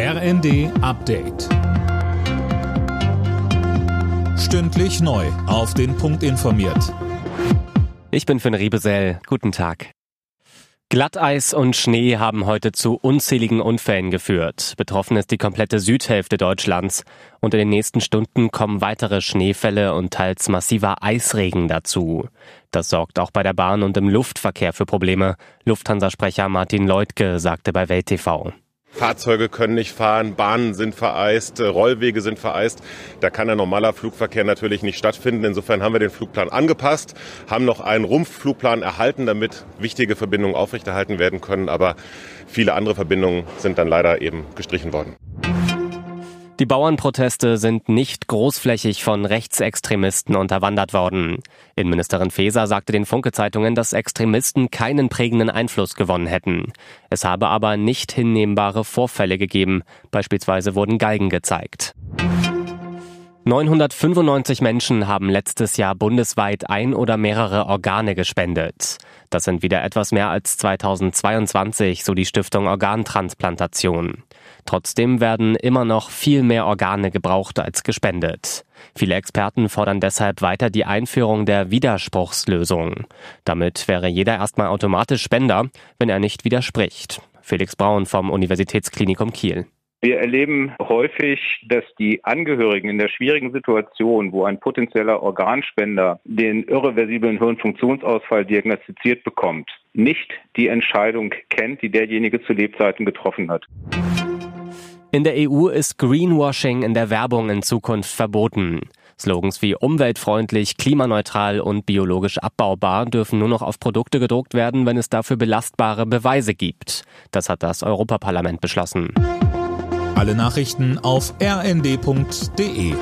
RND Update. Stündlich neu. Auf den Punkt informiert. Ich bin Finn Riebesell. Guten Tag. Glatteis und Schnee haben heute zu unzähligen Unfällen geführt. Betroffen ist die komplette Südhälfte Deutschlands. Und in den nächsten Stunden kommen weitere Schneefälle und teils massiver Eisregen dazu. Das sorgt auch bei der Bahn und im Luftverkehr für Probleme. Lufthansa-Sprecher Martin Leutke sagte bei Welt TV. Fahrzeuge können nicht fahren, Bahnen sind vereist, äh, Rollwege sind vereist. Da kann ein normaler Flugverkehr natürlich nicht stattfinden. Insofern haben wir den Flugplan angepasst, haben noch einen Rumpfflugplan erhalten, damit wichtige Verbindungen aufrechterhalten werden können. Aber viele andere Verbindungen sind dann leider eben gestrichen worden. Die Bauernproteste sind nicht großflächig von Rechtsextremisten unterwandert worden. Innenministerin Faeser sagte den Funke-Zeitungen, dass Extremisten keinen prägenden Einfluss gewonnen hätten. Es habe aber nicht hinnehmbare Vorfälle gegeben. Beispielsweise wurden Galgen gezeigt. 995 Menschen haben letztes Jahr bundesweit ein oder mehrere Organe gespendet. Das sind wieder etwas mehr als 2022, so die Stiftung Organtransplantation. Trotzdem werden immer noch viel mehr Organe gebraucht als gespendet. Viele Experten fordern deshalb weiter die Einführung der Widerspruchslösung. Damit wäre jeder erstmal automatisch Spender, wenn er nicht widerspricht. Felix Braun vom Universitätsklinikum Kiel. Wir erleben häufig, dass die Angehörigen in der schwierigen Situation, wo ein potenzieller Organspender den irreversiblen Hirnfunktionsausfall diagnostiziert bekommt, nicht die Entscheidung kennt, die derjenige zu Lebzeiten getroffen hat. In der EU ist Greenwashing in der Werbung in Zukunft verboten. Slogans wie umweltfreundlich, klimaneutral und biologisch abbaubar dürfen nur noch auf Produkte gedruckt werden, wenn es dafür belastbare Beweise gibt. Das hat das Europaparlament beschlossen. Alle Nachrichten auf rnd.de